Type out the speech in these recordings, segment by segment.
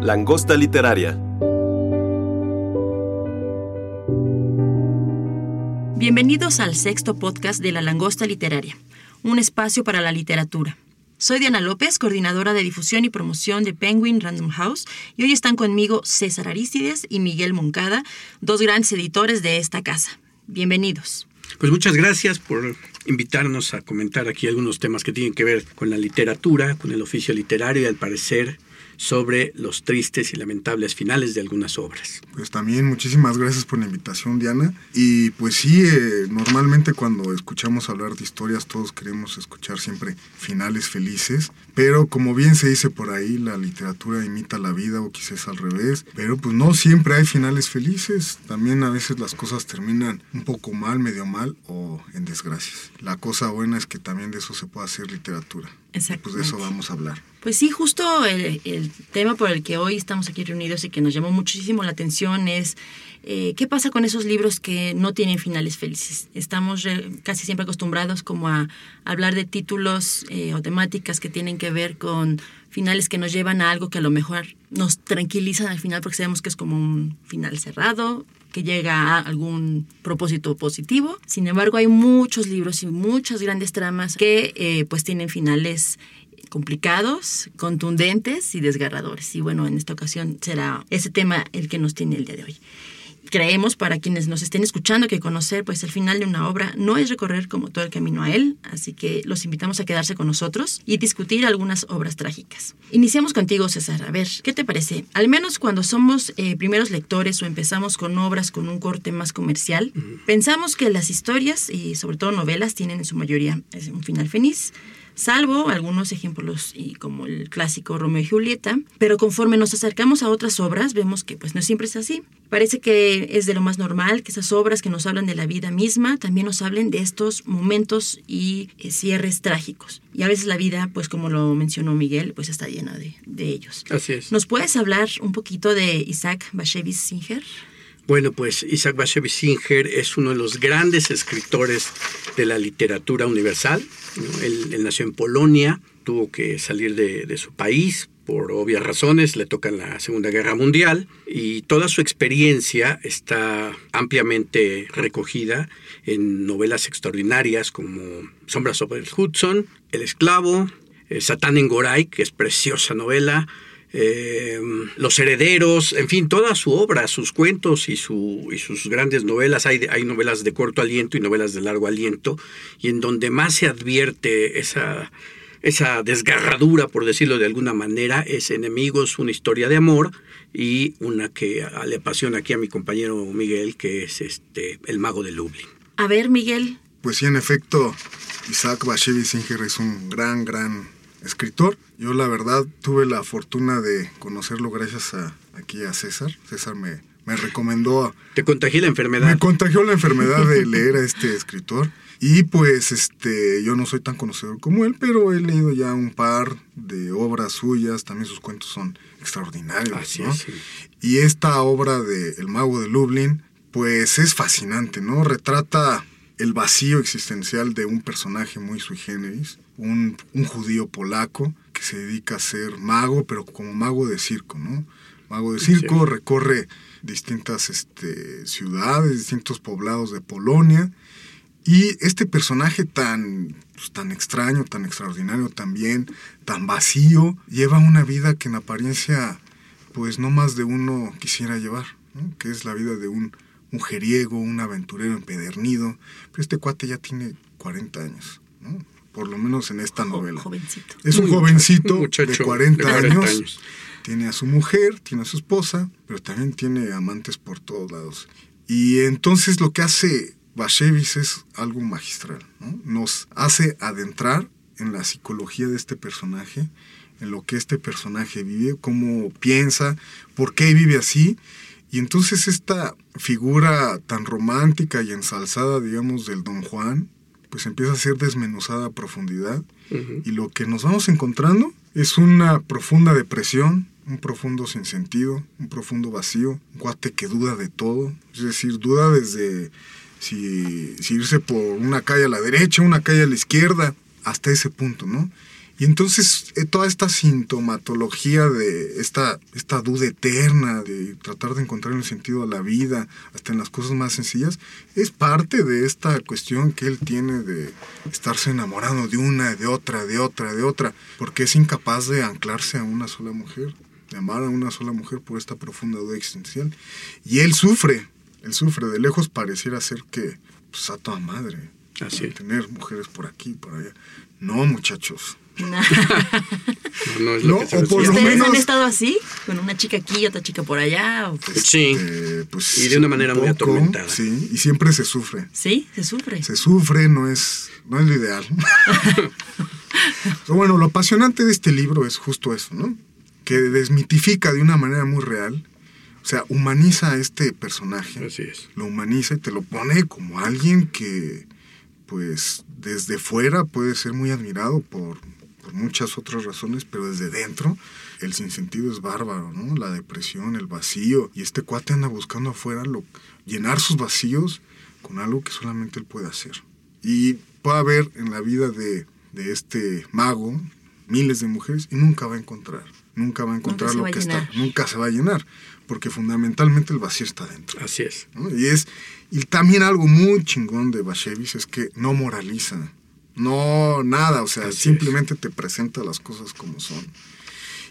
Langosta literaria. Bienvenidos al sexto podcast de La Langosta Literaria, un espacio para la literatura. Soy Diana López, coordinadora de difusión y promoción de Penguin Random House, y hoy están conmigo César Aristides y Miguel Moncada, dos grandes editores de esta casa. Bienvenidos. Pues muchas gracias por invitarnos a comentar aquí algunos temas que tienen que ver con la literatura, con el oficio literario y al parecer sobre los tristes y lamentables finales de algunas obras. Pues también muchísimas gracias por la invitación, Diana. Y pues sí, eh, normalmente cuando escuchamos hablar de historias todos queremos escuchar siempre finales felices, pero como bien se dice por ahí, la literatura imita la vida o quizás al revés, pero pues no siempre hay finales felices, también a veces las cosas terminan un poco mal, medio mal o en desgracias. La cosa buena es que también de eso se puede hacer literatura. Exacto. Pues de eso vamos a hablar. Pues sí, justo el, el, tema por el que hoy estamos aquí reunidos y que nos llamó muchísimo la atención es eh, qué pasa con esos libros que no tienen finales felices. Estamos casi siempre acostumbrados como a, hablar de títulos eh, o temáticas que tienen que ver con finales que nos llevan a algo que a lo mejor nos tranquilizan al final porque sabemos que es como un final cerrado, llega a algún propósito positivo. Sin embargo, hay muchos libros y muchas grandes tramas que eh, pues tienen finales complicados, contundentes y desgarradores. Y bueno, en esta ocasión será ese tema el que nos tiene el día de hoy. Creemos, para quienes nos estén escuchando, que conocer pues el final de una obra no es recorrer como todo el camino a él, así que los invitamos a quedarse con nosotros y discutir algunas obras trágicas. Iniciamos contigo, César. A ver, ¿qué te parece? Al menos cuando somos eh, primeros lectores o empezamos con obras con un corte más comercial, pensamos que las historias y sobre todo novelas tienen en su mayoría un final feliz salvo algunos ejemplos y como el clásico Romeo y Julieta, pero conforme nos acercamos a otras obras vemos que pues no siempre es así. Parece que es de lo más normal que esas obras que nos hablan de la vida misma también nos hablen de estos momentos y eh, cierres trágicos. Y a veces la vida, pues como lo mencionó Miguel, pues está llena de, de ellos. Así es. ¿Nos puedes hablar un poquito de Isaac Bashevis Singer? Bueno, pues Isaac Bashevis Singer es uno de los grandes escritores de la literatura universal. Él, nació en Polonia, tuvo que salir de, su país por obvias razones, le toca la Segunda Guerra Mundial y toda su experiencia está ampliamente recogida en novelas extraordinarias como Sombras sobre el Hudson, El Esclavo, eh, Satán en Goray, que es preciosa novela, eh, Los Herederos, en fin, toda su obra, sus cuentos y, su, y sus grandes novelas. Hay, hay, novelas de corto aliento y novelas de largo aliento, y en donde más se advierte esa, esa desgarradura, por decirlo de alguna manera, es Enemigos, una historia de amor, y una que le apasiona aquí a mi compañero Miguel, que es este El Mago de Lublin. A ver, Miguel. Pues sí, en efecto, Isaac Bashevis Singer es un gran, gran escritor. Yo la verdad tuve la fortuna de conocerlo gracias a aquí a César. César me, me recomendó. Te contagió la enfermedad. Me contagió la enfermedad de leer a este escritor. Y pues este, yo no soy tan conocedor como él, pero he leído ya un par de obras suyas, también sus cuentos son extraordinarios. Así ¿no? es, Y esta obra de El Mago de Lublin, pues es fascinante, ¿no? Retrata el vacío existencial de un personaje muy sui generis, un, un, judío polaco que se dedica a ser mago, pero como mago de circo, ¿no? Mago de circo, sí. recorre distintas este, ciudades, distintos poblados de Polonia, y este personaje tan, pues, tan extraño, tan extraordinario también, tan vacío, lleva una vida que en apariencia, pues no más de uno quisiera llevar, ¿no? que es la vida de un mujeriego, un aventurero empedernido, pero este cuate ya tiene 40 años, ¿no? Por lo menos en esta novela. Jovencito. Es un jovencito muchacho, de 40, de 40 años, años. tiene a su mujer, tiene a su esposa, pero también tiene amantes por todos lados. Y entonces lo que hace Bashevis es algo magistral, ¿no? nos hace adentrar en la psicología de este personaje, en lo que este personaje vive, cómo piensa, por qué vive así. Y entonces esta figura tan romántica y ensalzada, digamos, del Don Juan, pues empieza a ser desmenuzada a profundidad. Y lo que nos vamos encontrando es una profunda depresión, un profundo sinsentido, un profundo vacío, un cuate que duda de todo, es decir, duda desde si, si irse por una calle a la derecha, una calle a la izquierda, hasta ese punto, ¿no? Y entonces eh, toda esta sintomatología de esta, esta duda eterna, de tratar de encontrar el sentido a la vida, hasta en las cosas más sencillas, es parte de esta cuestión que él tiene de estarse enamorando de una, de otra, de otra, de otra, porque es incapaz de anclarse a una sola mujer, de amar a una sola mujer por esta profunda duda existencial. Y él sufre, él sufre, de lejos pareciera ser que pues, a toda madre. Así Tener mujeres por aquí, por allá. No, muchachos. No. No, es No, lo que se o por lo ¿Ustedes menos- han estado así? ¿Con una chica aquí y otra chica por allá? ¿O pues- Sí. Eh, pues, Y de una manera muy atormentada. Sí, y siempre se sufre. Sí, se sufre. Se sufre, no es, no es lo ideal. Pero bueno, lo apasionante de este libro es justo eso, ¿no? Que desmitifica de una manera muy real, o sea, humaniza a este personaje. Así es. Lo humaniza y te lo pone como alguien que, pues, desde fuera puede ser muy admirado por, por muchas otras razones, pero desde dentro el sinsentido es bárbaro, ¿no? La depresión, el vacío. Y este cuate anda buscando afuera lo, llenar sus vacíos con algo que solamente él puede hacer. Y puede haber en la vida de, de este mago miles de mujeres y nunca va a encontrar. Nunca va a encontrar se lo que está. Nunca se va a llenar. Porque fundamentalmente el vacío está dentro. Así es. ¿no? Y es y también algo muy chingón de Bashevis es que no moraliza, no nada, o sea, Así simplemente te presenta las cosas como son.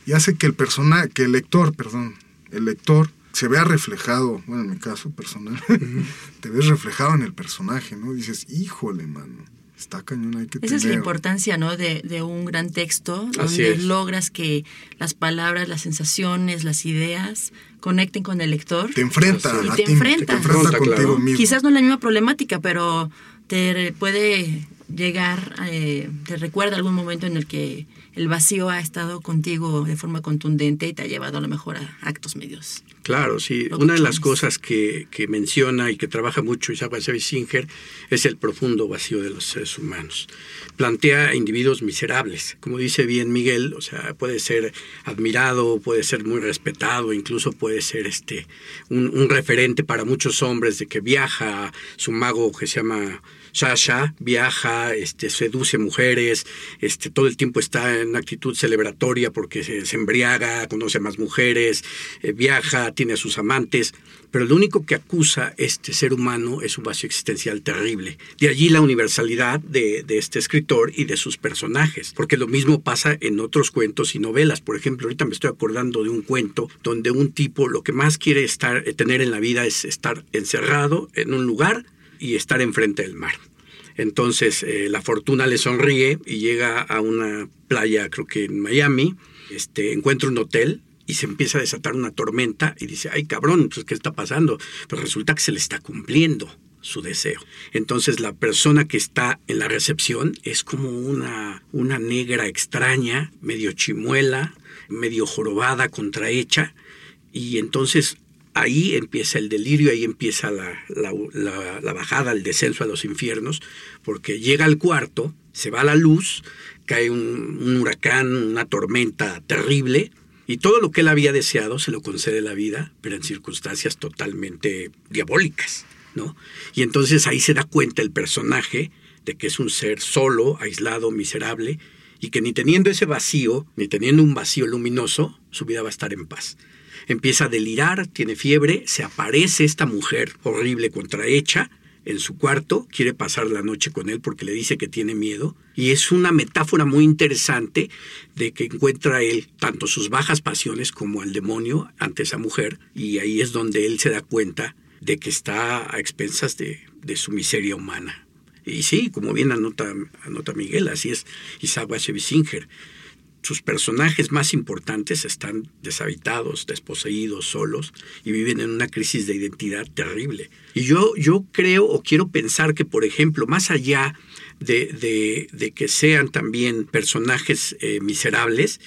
Y hace que el persona, que el lector, perdón, el lector se vea reflejado, bueno, en mi caso personal, te ves reflejado en el personaje, ¿no? Dices, "Híjole, mano, está cañón, hay que Esa es la tener". importancia, ¿no? De, de un gran texto, Así donde es. logras que las palabras, las sensaciones, las ideas conecten con el lector. te enfrenta es. a Y te ti, enfrenta. te enfrenta Te contigo claro. mismo. Quizás no es la misma problemática, pero te puede llegar, eh, te recuerda algún momento en el que el vacío ha estado contigo de forma contundente y te ha llevado a lo mejor a actos medios. Claro, sí. Una de las cosas que, que menciona y que trabaja mucho Isaac Singer es el profundo vacío de los seres humanos. Plantea individuos miserables. Como dice bien Miguel, o sea, puede ser admirado, puede ser muy respetado, incluso puede ser este un, un referente para muchos hombres de que viaja, su mago que se llama Sasha viaja, este, seduce mujeres, este, todo el tiempo está en actitud celebratoria porque se, se embriaga, conoce a más mujeres, eh, viaja, tiene a sus amantes, pero lo único que acusa este ser humano es un vacío existencial terrible. De allí la universalidad de, este escritor y de sus personajes, porque lo mismo pasa en otros cuentos y novelas. Por ejemplo, ahorita me estoy acordando de un cuento donde un tipo lo que más quiere estar, eh, tener en la vida es estar encerrado en un lugar y estar enfrente del mar. Entonces eh, la fortuna le sonríe y llega a una playa, creo que en Miami, este, encuentra un hotel y se empieza a desatar una tormenta y dice, ay cabrón, pues ¿qué está pasando? Pues resulta que se le está cumpliendo su deseo. Entonces la persona que está en la recepción es como una, una negra extraña, medio chimuela, medio jorobada, contrahecha, y entonces ahí empieza el delirio, ahí empieza la, la, bajada, el descenso a los infiernos, porque llega al cuarto, se va la luz, cae un, huracán, una tormenta terrible, y todo lo que él había deseado se lo concede la vida, pero en circunstancias totalmente diabólicas, ¿no? Y entonces ahí se da cuenta el personaje de que es un ser solo, aislado, miserable, y que ni teniendo ese vacío, ni teniendo un vacío luminoso, su vida va a estar en paz empieza a delirar, tiene fiebre, se aparece esta mujer horrible contrahecha en su cuarto, quiere pasar la noche con él porque le dice que tiene miedo, y es una metáfora muy interesante de que encuentra él tanto sus bajas pasiones como al demonio ante esa mujer, y ahí es donde él se da cuenta de que está a expensas de, de su miseria humana. Y sí, como bien anota, anota Miguel, así es Isaac Singer sus personajes más importantes están deshabitados, desposeídos, solos y viven en una crisis de identidad terrible. Y yo, yo creo o quiero pensar que, por ejemplo, más allá de, que sean también personajes eh, miserables,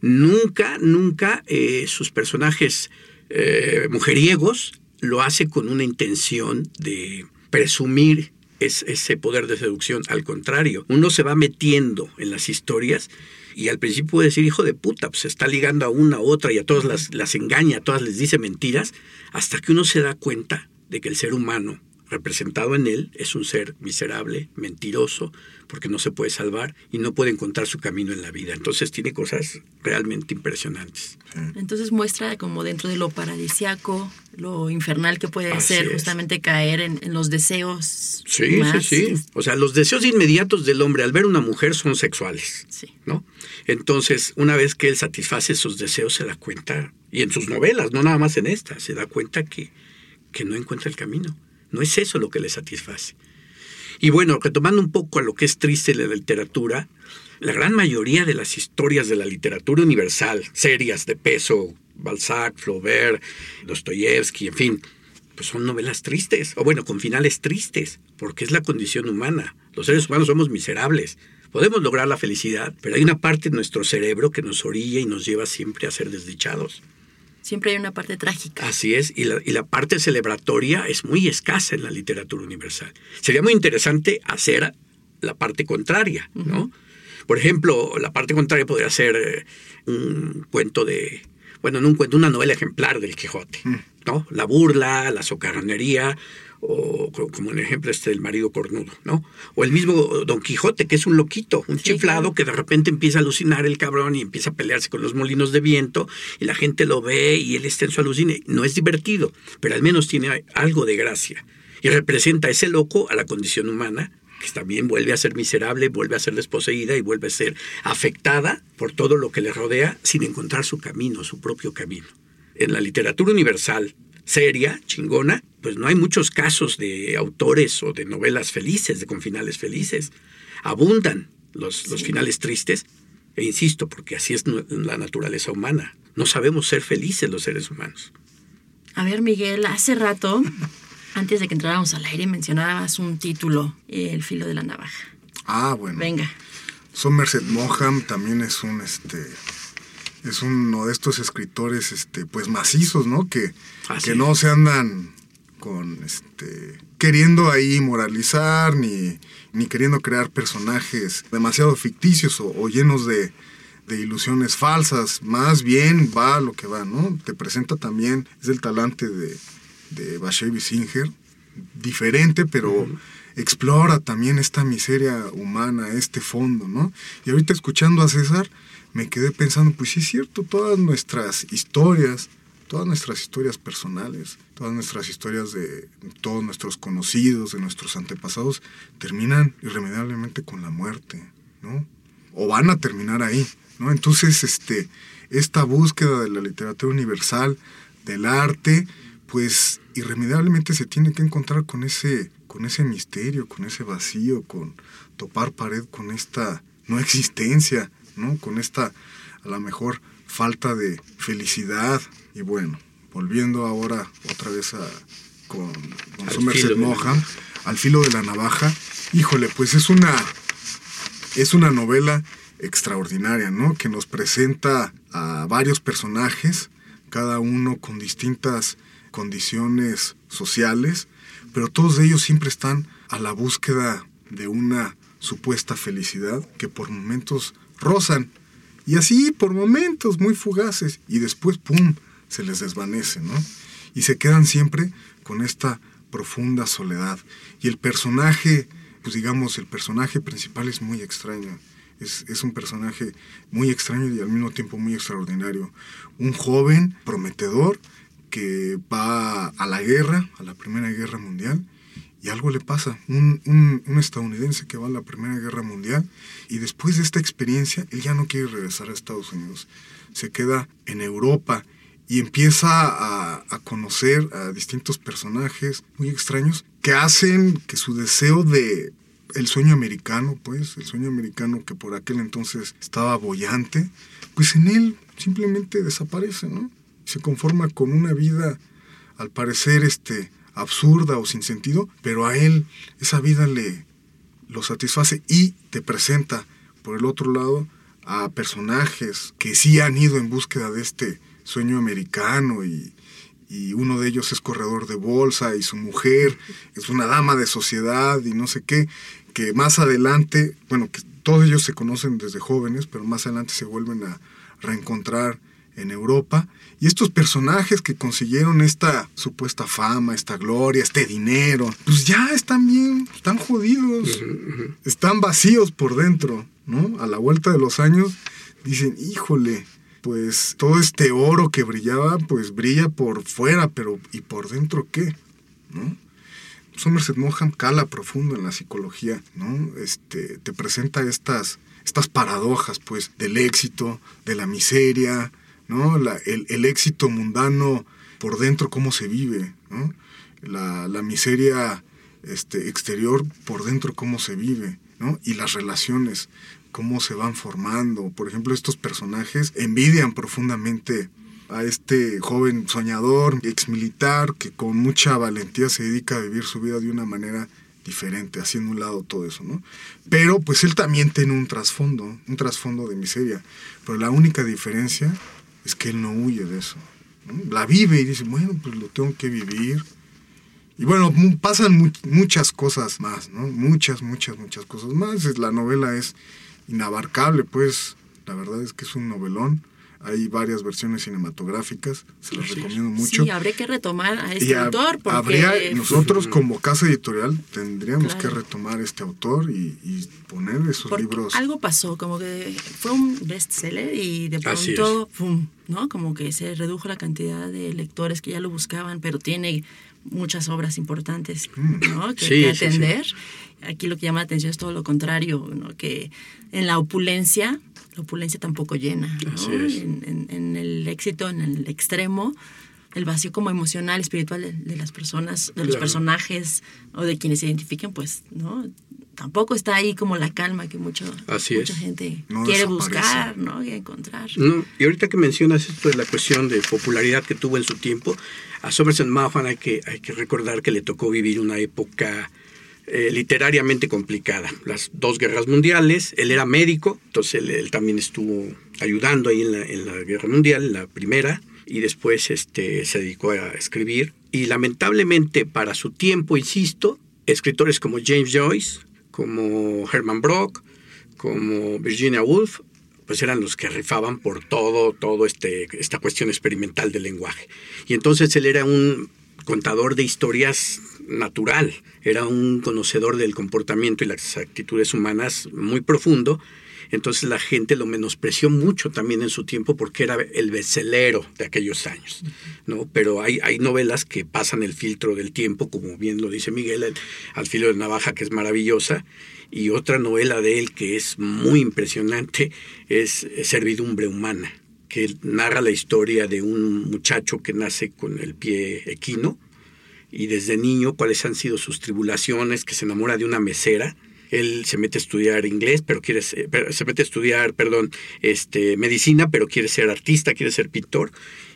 nunca, nunca eh, sus personajes eh, mujeriegos lo hace con una intención de presumir ese poder de seducción. Al contrario, uno se va metiendo en las historias y al principio puede decir, hijo de puta, pues se está ligando a una a otra y a todas las, las engaña, a todas les dice mentiras, hasta que uno se da cuenta de que el ser humano representado en él es un ser miserable, mentiroso, porque no se puede salvar y no puede encontrar su camino en la vida. Entonces tiene cosas realmente impresionantes. Entonces muestra como dentro de lo paradisiaco, lo infernal que puede ser justamente caer en, los deseos. Sí, sí, sí. O sea, los deseos inmediatos del hombre al ver una mujer son sexuales. Sí. ¿no? Entonces, una vez que él satisface esos deseos, se da cuenta, y en sus novelas, no nada más en esta, se da cuenta que, que no encuentra el camino no es eso lo que le satisface. Y bueno, retomando un poco a lo que es triste de la literatura, la gran mayoría de las historias de la literatura universal, serias de peso, Balzac, Flaubert, Dostoyevsky, en fin, pues son novelas tristes, o bueno, con finales tristes, porque es la condición humana. Los seres humanos somos miserables. Podemos lograr la felicidad, pero hay una parte de nuestro cerebro que nos orilla y nos lleva siempre a ser desdichados. Siempre hay una parte trágica. Así es, y la, y la, parte celebratoria es muy escasa en la literatura universal. Sería muy interesante hacer la parte contraria, ¿no? Por ejemplo, la parte contraria podría ser eh, un cuento de, bueno, no un cuento, una novela ejemplar del Quijote, mm. ¿no? La burla, la socarronería, o como un ejemplo este del marido cornudo, ¿no? O el mismo Don Quijote, que es un loquito, un chiflado que de repente empieza a alucinar el cabrón y empieza a pelearse con los molinos de viento y la gente lo ve y él está en su alucine. No es divertido, pero al menos tiene algo de gracia y representa a ese loco a la condición humana que también vuelve a ser miserable, vuelve a ser desposeída y vuelve a ser afectada por todo lo que le rodea sin encontrar su camino, su propio camino. En la literatura universal, seria, chingona, pues no hay muchos casos de autores o de novelas felices, de con finales felices. Abundan los, los finales tristes, e insisto, porque así es la naturaleza humana. No sabemos ser felices los seres humanos. A ver, Miguel, hace rato, antes de que entráramos al aire, mencionabas un título, El filo de la navaja. Ah, bueno. Venga. Somerset Maugham también es un este es uno de estos escritores este pues macizos, ¿no? Que, que no se andan con este queriendo ahí moralizar ni, ni queriendo crear personajes demasiado ficticios o, llenos de, de, ilusiones falsas. Más bien va lo que va, ¿no? Te presenta también, es el talante de, de Bashevi Singer, diferente, pero explora también esta miseria humana, este fondo, ¿no? Y ahorita escuchando a César, me quedé pensando, pues sí es cierto, todas nuestras historias, todas nuestras historias personales, todas nuestras historias de todos nuestros conocidos, de nuestros antepasados, terminan irremediablemente con la muerte, ¿no? O van a terminar ahí, ¿no? Entonces, este, esta búsqueda de la literatura universal, del arte, pues irremediablemente se tiene que encontrar con ese, con ese misterio, con ese vacío, con topar pared con esta no existencia, ¿no? Con esta, a lo mejor, falta de felicidad. Y bueno, volviendo ahora otra vez a, con, con Somerset Maugham, al filo de la navaja, híjole, pues es una, es una novela extraordinaria, ¿no? Que nos presenta a varios personajes, cada uno con distintas condiciones sociales, pero todos ellos siempre están a la búsqueda de una supuesta felicidad que por momentos rozan. Y así por momentos muy fugaces y después, ¡pum!, se les desvanece, ¿no? Y se quedan siempre con esta profunda soledad. Y el personaje, pues digamos, el personaje principal es muy extraño. Es, es, un personaje muy extraño y al mismo tiempo muy extraordinario. Un joven prometedor que va a la guerra, a la Primera Guerra Mundial, y algo le pasa. Un, un, estadounidense que va a la Primera Guerra Mundial y después de esta experiencia, él ya no quiere regresar a Estados Unidos. Se queda en Europa y empieza a, a conocer a distintos personajes muy extraños que hacen que su deseo de el sueño americano, pues, el sueño americano que por aquel entonces estaba bollante, pues en él simplemente desaparece, ¿no? Se conforma con una vida, al parecer, este, absurda o sin sentido, pero a él esa vida le lo satisface y te presenta, por el otro lado, a personajes que sí han ido en búsqueda de este sueño americano y, y uno de ellos es corredor de bolsa y su mujer es una dama de sociedad y no sé qué, que más adelante, bueno, que todos ellos se conocen desde jóvenes, pero más adelante se vuelven a reencontrar en Europa. Y estos personajes que consiguieron esta supuesta fama, esta gloria, este dinero, pues ya están bien, están jodidos, están vacíos por dentro, ¿no? A la vuelta de los años dicen, híjole, pues todo este oro que brillaba, pues brilla por fuera, pero ¿y por dentro qué? ¿No? Somerset Maugham cala profundo en la psicología, ¿no? Este, te presenta estas, estas paradojas, pues, del éxito, de la miseria, ¿no? La, el, éxito mundano por dentro, cómo se vive, ¿no? La, la miseria este, exterior por dentro, cómo se vive, ¿no? Y las relaciones, cómo se van formando. Por ejemplo, estos personajes envidian profundamente a este joven soñador, ex militar, que con mucha valentía se dedica a vivir su vida de una manera diferente, haciendo un lado todo eso, ¿no? Pero pues él también tiene un trasfondo, un trasfondo de miseria. Pero la única diferencia es que él no huye de eso. La vive y dice, bueno, pues lo tengo que vivir. Y bueno, pasan muchas cosas más, ¿no? Muchas, muchas, muchas cosas más. La novela es inabarcable, pues la verdad es que es un novelón. Hay varias versiones cinematográficas, se las recomiendo mucho. Sí, habría que retomar a este autor. Porque... Habría, nosotros como casa editorial tendríamos que retomar este autor y, poner esos libros. Algo pasó, como que fue un bestseller y de pronto, pum, ¿no? Como que se redujo la cantidad de lectores que ya lo buscaban, pero tiene muchas obras importantes mm. ¿no? que, atender. Aquí lo que llama la atención es todo lo contrario, ¿no? que en la opulencia, la opulencia tampoco llena. ¿no? En, en, el éxito, en el extremo, el vacío como emocional, espiritual de, las personas, de los personajes o de quienes se identifiquen, pues, ¿no? Tampoco está ahí como la calma que mucho, mucha gente quiere buscar, ¿no? Quiere encontrar. y ahorita que mencionas esto de la cuestión de popularidad que tuvo en su tiempo, a Somerset Maugham hay que, hay que recordar que le tocó vivir una época eh, literariamente complicada. Las dos guerras mundiales, él era médico, entonces él, también estuvo ayudando ahí en la, en la, guerra mundial, la primera, y después este, se dedicó a escribir. Y lamentablemente para su tiempo, insisto, escritores como James Joyce, como Herman Brock, como Virginia Woolf, pues eran los que rifaban por todo, todo este, esta cuestión experimental del lenguaje. Y entonces él era un contador de historias natural, era un conocedor del comportamiento y las actitudes humanas muy profundo. Entonces la gente lo menospreció mucho también en su tiempo porque era el becelero de aquellos años, ¿no? Pero hay, hay novelas que pasan el filtro del tiempo, como bien lo dice Miguel, Al filo de navaja, que es maravillosa, y otra novela de él que es muy impresionante es Servidumbre Humana que narra la historia de un muchacho que nace con el pie equino y desde niño cuáles han sido sus tribulaciones, que se enamora de una mesera. Él se mete a estudiar inglés, pero quiere se mete a estudiar, perdón, este, medicina, pero quiere ser artista, quiere ser pintor.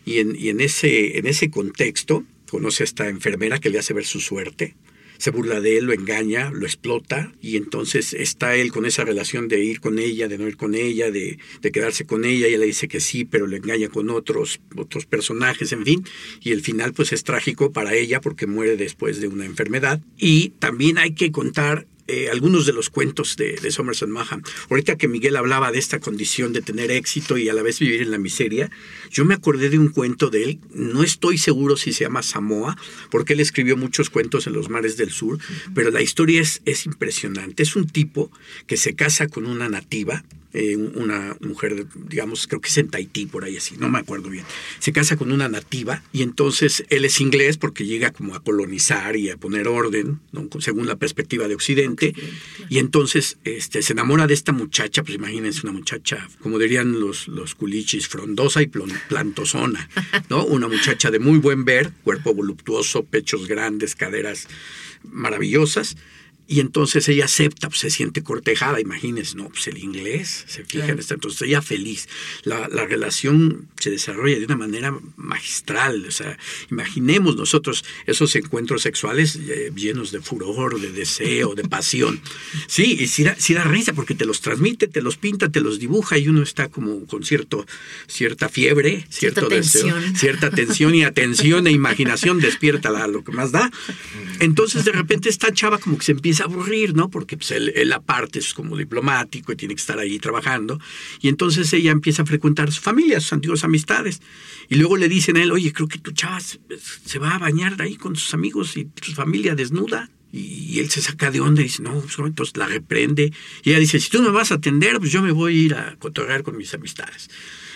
Y en, y en, ese, en ese contexto conoce a esta enfermera que le hace ver su suerte se burla de él, lo engaña, lo explota y entonces está él con esa relación de ir con ella, de no ir con ella, de, de quedarse con ella, y ella le dice que sí, pero lo engaña con otros, otros personajes, en fin, y el final pues es trágico para ella porque muere después de una enfermedad. Y también hay que contar eh, algunos de los cuentos de, de Somerset Maugham. Ahorita que Miguel hablaba de esta condición de tener éxito y a la vez vivir en la miseria, yo me acordé de un cuento de él, no estoy seguro si se llama Samoa, porque él escribió muchos cuentos en los mares del sur, pero la historia es, es impresionante. Es un tipo que se casa con una nativa, eh, una mujer, digamos, creo que es en Tahití, por ahí así, no me acuerdo bien. Se casa con una nativa y entonces él es inglés porque llega como a colonizar y a poner orden, según la perspectiva de Occidente, y entonces este, se enamora de esta muchacha, pues imagínense una muchacha, como dirían los, los culichis, frondosa y plantosona, ¿no? Una muchacha de muy buen ver, cuerpo voluptuoso, pechos grandes, caderas maravillosas, Y entonces ella acepta, pues se siente cortejada, imagínense, no, pues el inglés, se fija en esto, entonces ella feliz. La, la, relación se desarrolla de una manera magistral, o sea, imaginemos nosotros esos encuentros sexuales eh, llenos de furor, de deseo, de pasión. Sí, y si da, da, risa porque te los transmite, te los pinta, te los dibuja y uno está como con cierto, cierta fiebre, cierto cierta deseo, tensión. cierta tensión y atención e imaginación despierta la, lo que más da. Entonces de repente esta chava como que se empieza a aburrir, ¿no? Porque pues, él, él, aparte es como diplomático y tiene que estar ahí trabajando. Y entonces ella empieza a frecuentar a su familia, a sus antiguas amistades. Y luego le dicen a él, oye, creo que tu chava se va a bañar ahí con sus amigos y su familia desnuda. Y él se saca de onda y dice, no, pues, entonces la reprende. Y ella dice, si tú me vas a atender, pues yo me voy a ir a cotorrear con mis amistades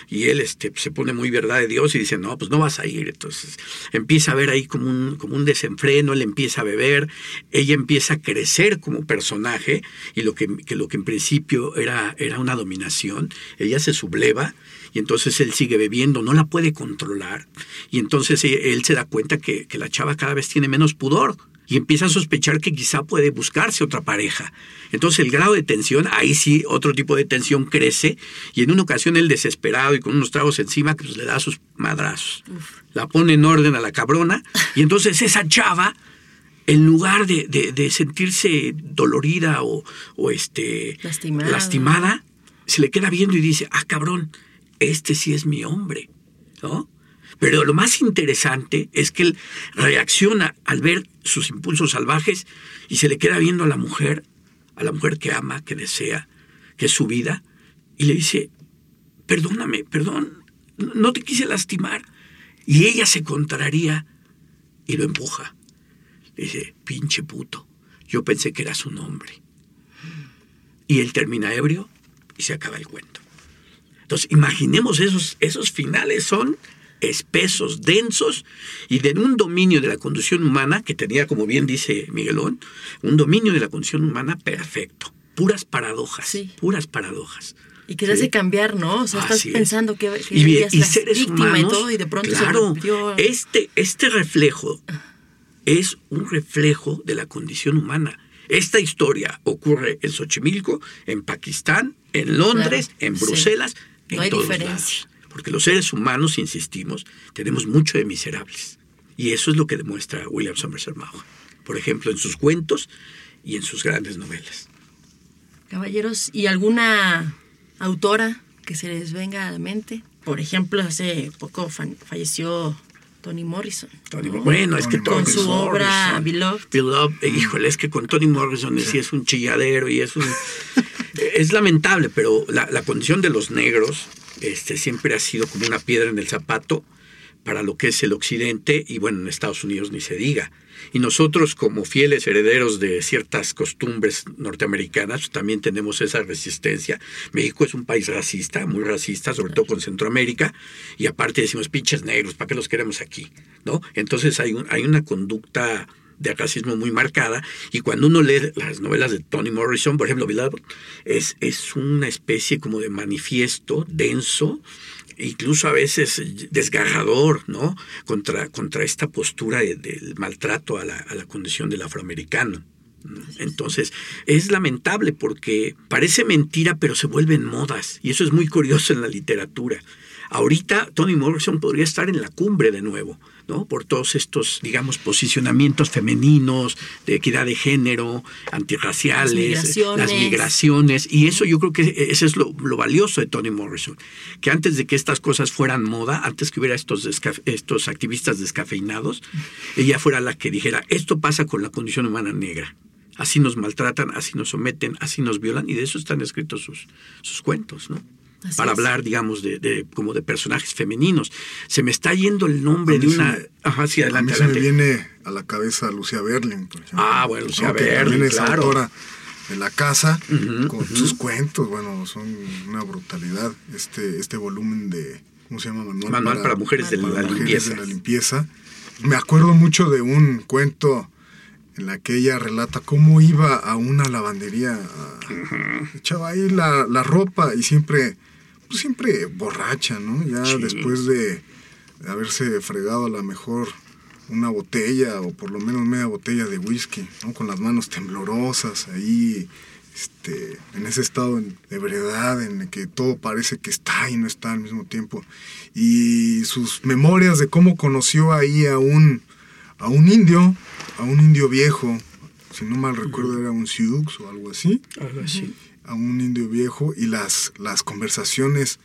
y él este, se pone muy verdad de Dios y dice, no, pues no vas a ir. Entonces empieza a ver ahí como un, como un desenfreno, él empieza a beber, ella empieza a crecer como personaje y lo que, que lo que en principio era, era una dominación, ella se subleva y entonces él sigue bebiendo, no la puede controlar y entonces él se da cuenta que, que la chava cada vez tiene menos pudor y empieza a sospechar que quizá puede buscarse otra pareja. Entonces el grado de tensión, ahí sí otro tipo de tensión crece y en una ocasión él desesperado y con unos tragos encima pues le da sus madrazos. Uf. La pone en orden a la cabrona y entonces esa chava en lugar de, de, de sentirse dolorida o, o este, lastimada. lastimada, se le queda viendo y dice, ah cabrón, este sí es mi hombre, ¿no? Pero lo más interesante es que él reacciona al ver sus impulsos salvajes y se le queda viendo a la mujer, a la mujer que ama, que desea, que es su vida, y le dice, perdóname, perdón, no te quise lastimar. Y ella se contraría y lo empuja. Le dice, pinche puto, yo pensé que eras un hombre. Y él termina ebrio y se acaba el cuento. Entonces, imaginemos esos, esos finales son espesos, densos y de un dominio de la condición humana que tenía, como bien dice Miguelón, un dominio de la condición humana perfecto. Puras paradojas, Sí. puras paradojas. Y que te hace Sí. cambiar, ¿no? O sea, estás es. pensando que, que y, seres víctima humanos, y todo, y de pronto claro, se este, este reflejo es un reflejo de la condición humana. Esta historia ocurre en Xochimilco, en Pakistán, en Londres, Claro, en sí. Bruselas, en No hay todos diferencia. lados. Porque los seres humanos, insistimos, tenemos mucho de miserables. Y eso es lo que demuestra William Somerset Maugham. Por ejemplo, en sus cuentos y en sus grandes novelas. Caballeros, ¿y alguna autora que se les venga a la mente? Por ejemplo, hace poco fa- falleció Toni Morrison. Toni- ¿no? Bueno, es que Con Toni Con su obra Beloved. Beloved, eh, híjole, es que con Toni Morrison sí es un chilladero y es un... es lamentable, pero la, la condición de los negros este, siempre ha sido como una piedra en el zapato para lo que es el occidente y bueno, en Estados Unidos ni se diga. Y nosotros como fieles herederos de ciertas costumbres norteamericanas también tenemos esa resistencia. México es un país racista, muy racista, sobre todo con Centroamérica, y aparte decimos pinches negros, ¿para qué los queremos aquí? ¿No? Entonces hay, un- hay una conducta de racismo muy marcada y cuando uno lee las novelas de Toni Morrison, por ejemplo, es, es una especie como de manifiesto denso, incluso a veces desgarrador, ¿no? Contra, contra esta postura de- del maltrato a la, a la condición del afroamericano. ¿no? Entonces, es lamentable porque parece mentira, pero se vuelven modas. Y eso es muy curioso en la literatura. Ahorita Toni Morrison podría estar en la cumbre de nuevo, ¿no? Por todos estos, digamos, posicionamientos femeninos, de equidad de género, antirraciales, Las migraciones. las migraciones. Y eso yo creo que ese es lo, lo valioso de Toni Morrison. Que antes de que estas cosas fueran moda, antes que hubiera estos, estos activistas descafeinados, ella fuera la que dijera, esto pasa con la condición humana negra. Así nos maltratan, así nos someten, así nos violan, y de eso están escritos sus, sus cuentos, ¿no? Así Para es. hablar, digamos, de, de- como de personajes femeninos. Se me está yendo el nombre de se una... Ajá, sí, A mí adelante, se me adelante. viene a la cabeza Lucía Berlin, por ejemplo. Ah, bueno, Lucía ¿no? Que Berlin, también es claro. autora de La Casa, con sus cuentos, bueno, son una brutalidad. Este, este volumen de, ¿cómo se llama? Manual, Manual para mujeres de para la mujeres limpieza. de la limpieza. Me acuerdo mucho de un cuento en la que ella relata cómo iba a una lavandería, a- echaba ahí la, la ropa y siempre, siempre borracha, ¿no? Ya Sí. después de, haberse fregado a la mejor una botella o por lo menos media botella de whisky, ¿no? Con las manos temblorosas ahí, este, en ese estado de ebriedad en el que todo parece que está y no está al mismo tiempo. Y sus memorias de cómo conoció ahí a un, a un indio, a un indio viejo, si no mal recuerdo era un Sioux o algo así. Algo así. A un indio viejo y las, las conversaciones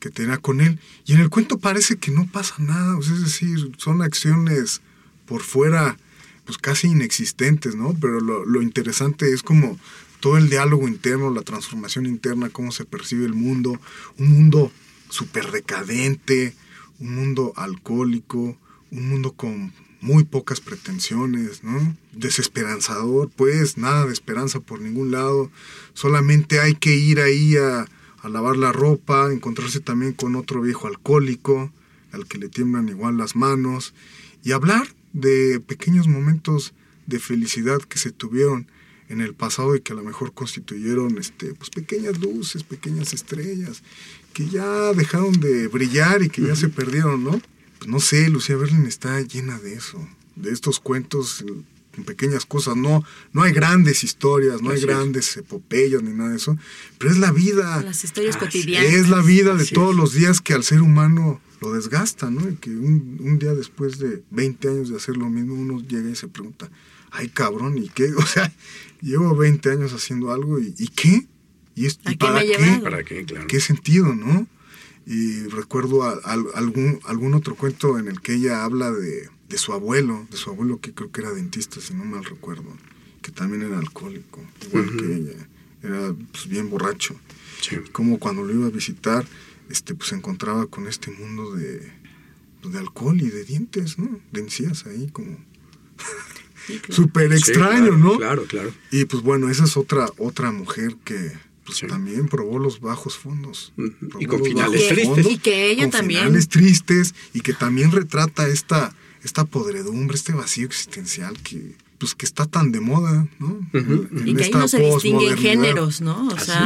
que tenía con él. Y en el cuento parece que no pasa nada, o sea, es decir, son acciones por fuera pues casi inexistentes, ¿no? Pero lo, lo interesante es como todo el diálogo interno, la transformación interna, cómo se percibe el mundo, un mundo súper decadente, un mundo alcohólico, un mundo con muy pocas pretensiones, ¿no? Desesperanzador, pues nada de esperanza por ningún lado, solamente hay que ir ahí a, a lavar la ropa, encontrarse también con otro viejo alcohólico, al que le tiemblan igual las manos, y hablar de pequeños momentos de felicidad que se tuvieron en el pasado y que a lo mejor constituyeron este, pues pequeñas luces, pequeñas estrellas, que ya dejaron de brillar y que ya se perdieron, ¿no? Pues no sé, Lucía Berlin está llena de eso, de estos cuentos en pequeñas cosas, no, no hay grandes historias, no hay es. grandes epopeyas ni nada de eso, pero es la vida. Las historias Así cotidianas. Es la vida de Así todos es. los días que al ser humano lo desgasta, ¿no? Y que un, un día después de 20 años de hacer lo mismo, uno llega y se pregunta, ay cabrón, ¿y qué? O sea, llevo 20 años haciendo algo y, ¿y qué? ¿Y, esto, ¿A y para qué? ¿Para qué? Claro. ¿Qué sentido, no? Y recuerdo a- al- algún, algún otro cuento en el que ella habla de, de su abuelo, de su abuelo que creo que era dentista, si no mal recuerdo, que también era alcohólico, igual que ella, era pues, bien borracho Sí. como cuando lo iba a visitar, este, pues se encontraba con este mundo de, pues, de alcohol y de dientes, ¿no? De encías ahí como Sí, claro. súper Sí, extraño, claro, ¿no? Claro, claro. Y pues bueno, esa es otra, otra mujer que pues, Sí. también probó los bajos fondos. Probó Y con finales tristes. fondos, Y que ella con también- Finales tristes y que también retrata esta, esta podredumbre, este vacío existencial que pues que está tan de moda, ¿no? En- en Y que ahí no se distinguen géneros, ¿no? O sea,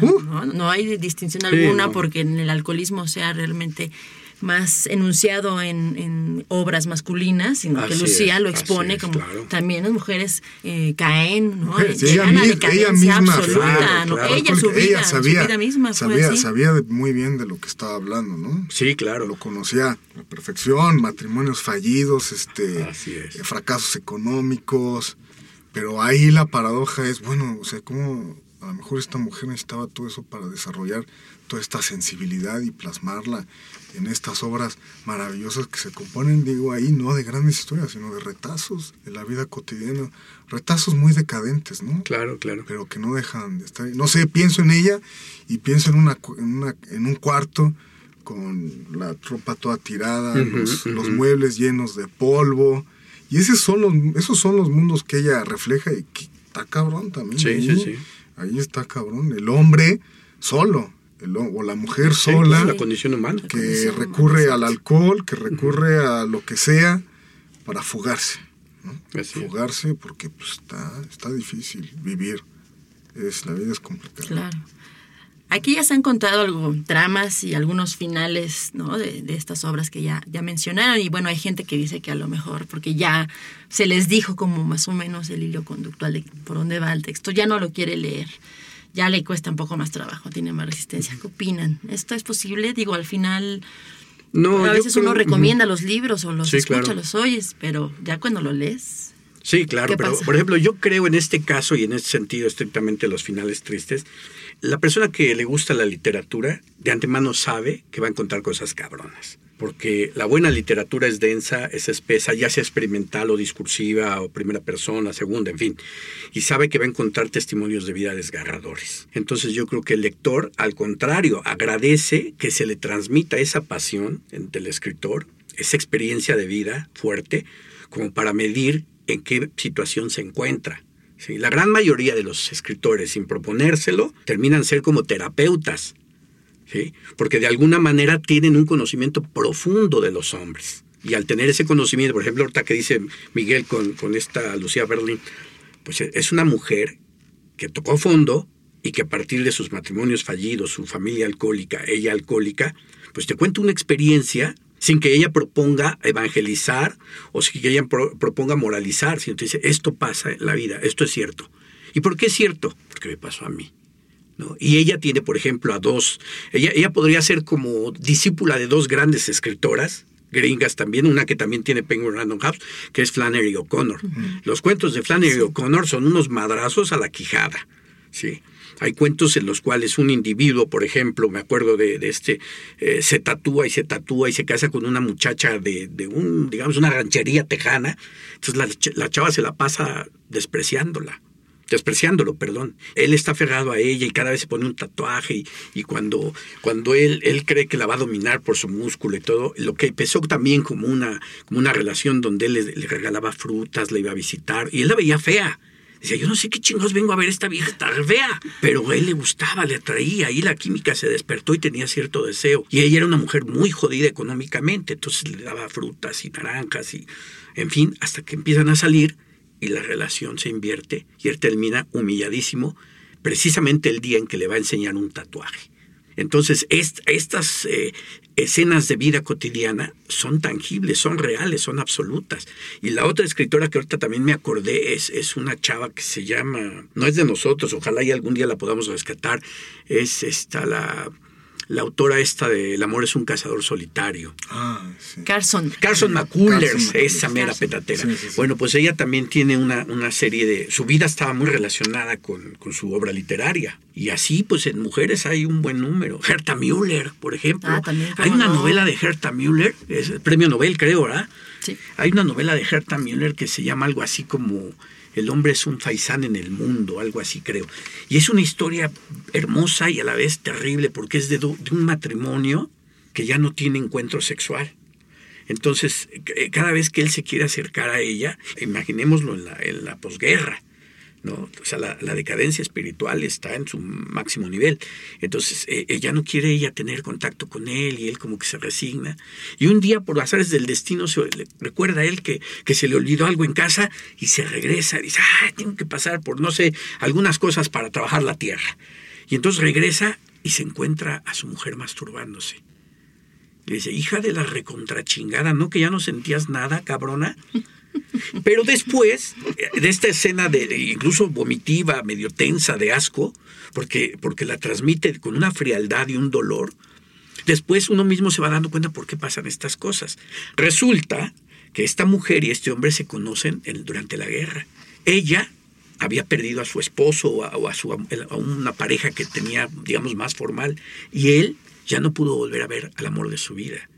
No, eh, uh. no, no hay distinción Sí, alguna no. porque en el alcoholismo sea realmente más enunciado en, en obras masculinas, sino que Lucía es, lo expone es, como claro. también las mujeres eh, caen, ¿no? Mujeres, ella, a misma absoluta, claro, ¿no? claro. Ella, su vida, ella sabía, su vida misma sabía, sabía muy bien de lo que estaba hablando, ¿no? Sí, claro. Lo conocía a la perfección, matrimonios fallidos, este, Así es. eh, fracasos económicos, pero ahí la paradoja es, bueno, o sea, cómo a lo mejor esta mujer necesitaba todo eso para desarrollar toda esta sensibilidad y plasmarla en estas obras maravillosas que se componen, digo, ahí no de grandes historias, sino de retazos de la vida cotidiana, retazos muy decadentes, ¿no? Claro, claro. pero que no dejan de estar. No sé, pienso en ella y pienso en, una, en, una- en un cuarto con la ropa toda tirada, Ujú, los, ujú. los muebles llenos de polvo. Y esos son los, esos son los mundos que ella refleja y que está cabrón también. Sí, ahí, sí, sí. Ahí está cabrón. El hombre solo, el o la mujer Sí, sola, la condición humana. que condición humana, recurre al alcohol, que recurre a lo que sea para fugarse. ¿no? Así es. fugarse porque pues, está, está difícil vivir. Es, la vida es complicada. Claro. Aquí ya se han contado algo, tramas y algunos finales ¿no? de, de estas obras que ya, ya mencionaron. Y bueno, hay gente que dice que a lo mejor, porque ya se les dijo como más o menos el hilo conductual de por dónde va el texto, ya no lo quiere leer. Ya le cuesta un poco más trabajo, tiene más resistencia. ¿Qué opinan? ¿Esto es posible? Digo, al final, No, a veces uno recomienda los libros o los Sí, escucha, claro. los oyes, pero ya cuando lo lees, Sí, claro, ¿Qué pero pasa? por ejemplo, yo creo en este caso y en este sentido estrictamente los finales tristes, la persona que le gusta la literatura de antemano sabe que va a encontrar cosas cabronas. Porque la buena literatura es densa, es espesa, ya sea experimental o discursiva o primera persona, segunda, en fin. Y sabe que va a encontrar testimonios de vida desgarradores. Entonces yo creo que el lector, al contrario, agradece que se le transmita esa pasión del escritor, esa experiencia de vida fuerte, como para medir en qué situación se encuentra. ¿sí? La gran mayoría de los escritores, sin proponérselo, terminan ser como terapeutas, porque de alguna manera tienen un conocimiento profundo de los hombres. Y al tener ese conocimiento, por ejemplo, ahorita que dice Miguel con, con esta Lucía Berlin, pues es una mujer que tocó fondo y que a partir de sus matrimonios fallidos, su familia alcohólica, ella alcohólica, pues te cuenta una experiencia sin que ella proponga evangelizar o sin que ella proponga moralizar, sino que dice, esto pasa en la vida, esto es cierto. ¿Y por qué es cierto? Porque me pasó a mí. ¿no? Y ella tiene, por ejemplo, a dos, ella, ella podría ser como discípula de dos grandes escritoras, gringas también, una que también tiene Penguin Random House, que es Flannery O'Connor. Los cuentos de Flannery O'Connor son unos madrazos a la quijada, ¿sí? Hay cuentos en los cuales un individuo, por ejemplo, me acuerdo de, este, eh, se tatúa y se tatúa y se casa con una muchacha de, de un, digamos, una ranchería tejana. Entonces la, la chava se la pasa despreciándola despreciándolo, perdón. Él está aferrado a ella y cada vez se pone un tatuaje y, cuando, cuando él, él cree que la va a dominar por su músculo y todo, lo que empezó también como una, como una relación donde él le, le regalaba frutas, le iba a visitar y él la veía fea. Decía, yo no sé qué chingos vengo a ver esta vieja tan fea. Pero a él le gustaba, le atraía. Y la química se despertó y tenía cierto deseo. Y ella era una mujer muy jodida económicamente. Entonces le daba frutas y naranjas y, en fin, hasta que empiezan a salir y la relación se invierte y él termina humilladísimo precisamente el día en que le va a enseñar un tatuaje. Entonces, estas eh, escenas de vida cotidiana son tangibles, son reales, son absolutas. Y la otra escritora que ahorita también me acordé es, es una chava que se llama, no es de nosotros, ojalá y algún día la podamos rescatar, es esta la la autora esta de El amor es un cazador solitario. Ah, sí. Carson. Carson McCullers, esa mera petatera. bueno, pues ella también tiene una, una, serie de... Su vida estaba muy relacionada con, con, su obra literaria. Y así, pues en mujeres hay un buen número. Herta Müller, por ejemplo. Ah, hay una novela de Herta Müller, es el premio Nobel, creo, ¿verdad? Sí. Hay una novela de Herta Müller que se llama algo así como el hombre es un faisán en el mundo, algo así creo. Y es una historia hermosa y a la vez terrible porque es de, un matrimonio que ya no tiene encuentro sexual. Entonces, eh, cada vez que él se quiere acercar a ella, imaginémoslo en la, en la posguerra, O sea, la, decadencia espiritual está en su máximo nivel. Entonces, eh, ella no quiere ella tener contacto con él y él como que se resigna. Y un día, por las áreas del destino, se recuerda él que, que se le olvidó algo en casa y se regresa. Dice, ah, tengo que pasar por, no sé, algunas cosas para trabajar la tierra. Y entonces regresa y se encuentra a su mujer masturbándose. Le dice, hija de la recontrachingada, ¿no? Que ya no sentías nada, cabrona. Pero después de esta escena de, incluso vomitiva, medio tensa, de asco, porque, porque la transmite con una frialdad y un dolor, después uno mismo se va dando cuenta por qué pasan estas cosas. Resulta que esta mujer y este hombre se conocen durante la guerra. Ella había perdido a su esposo o a, su, a una pareja que tenía, digamos, más formal, y él ya no pudo volver a ver al amor de su vida.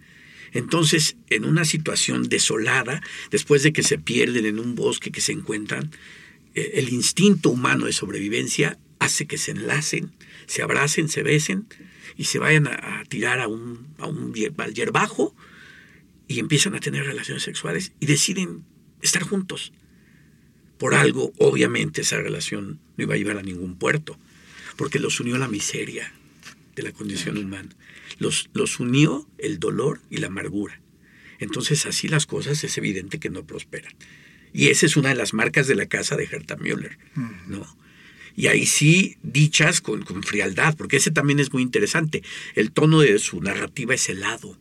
Entonces, en una situación desolada, después de que se pierden en un bosque, que se encuentran, eh, el instinto humano de sobrevivencia hace que se enlacen, se abracen, se besen y se vayan a, tirar a un, a un al yerbajo y empiezan a tener relaciones sexuales y deciden estar juntos. Por algo, obviamente, esa relación no iba a llevar a ningún puerto, porque los unió la miseria de la condición humana los, los unió el dolor y la amargura. Entonces así las cosas es evidente que no prosperan. Y esa es una de las marcas de la casa de Herta Müller, ¿no? Y ahí sí dichas con, con, frialdad, porque ese también es muy interesante. El tono de su narrativa es helado,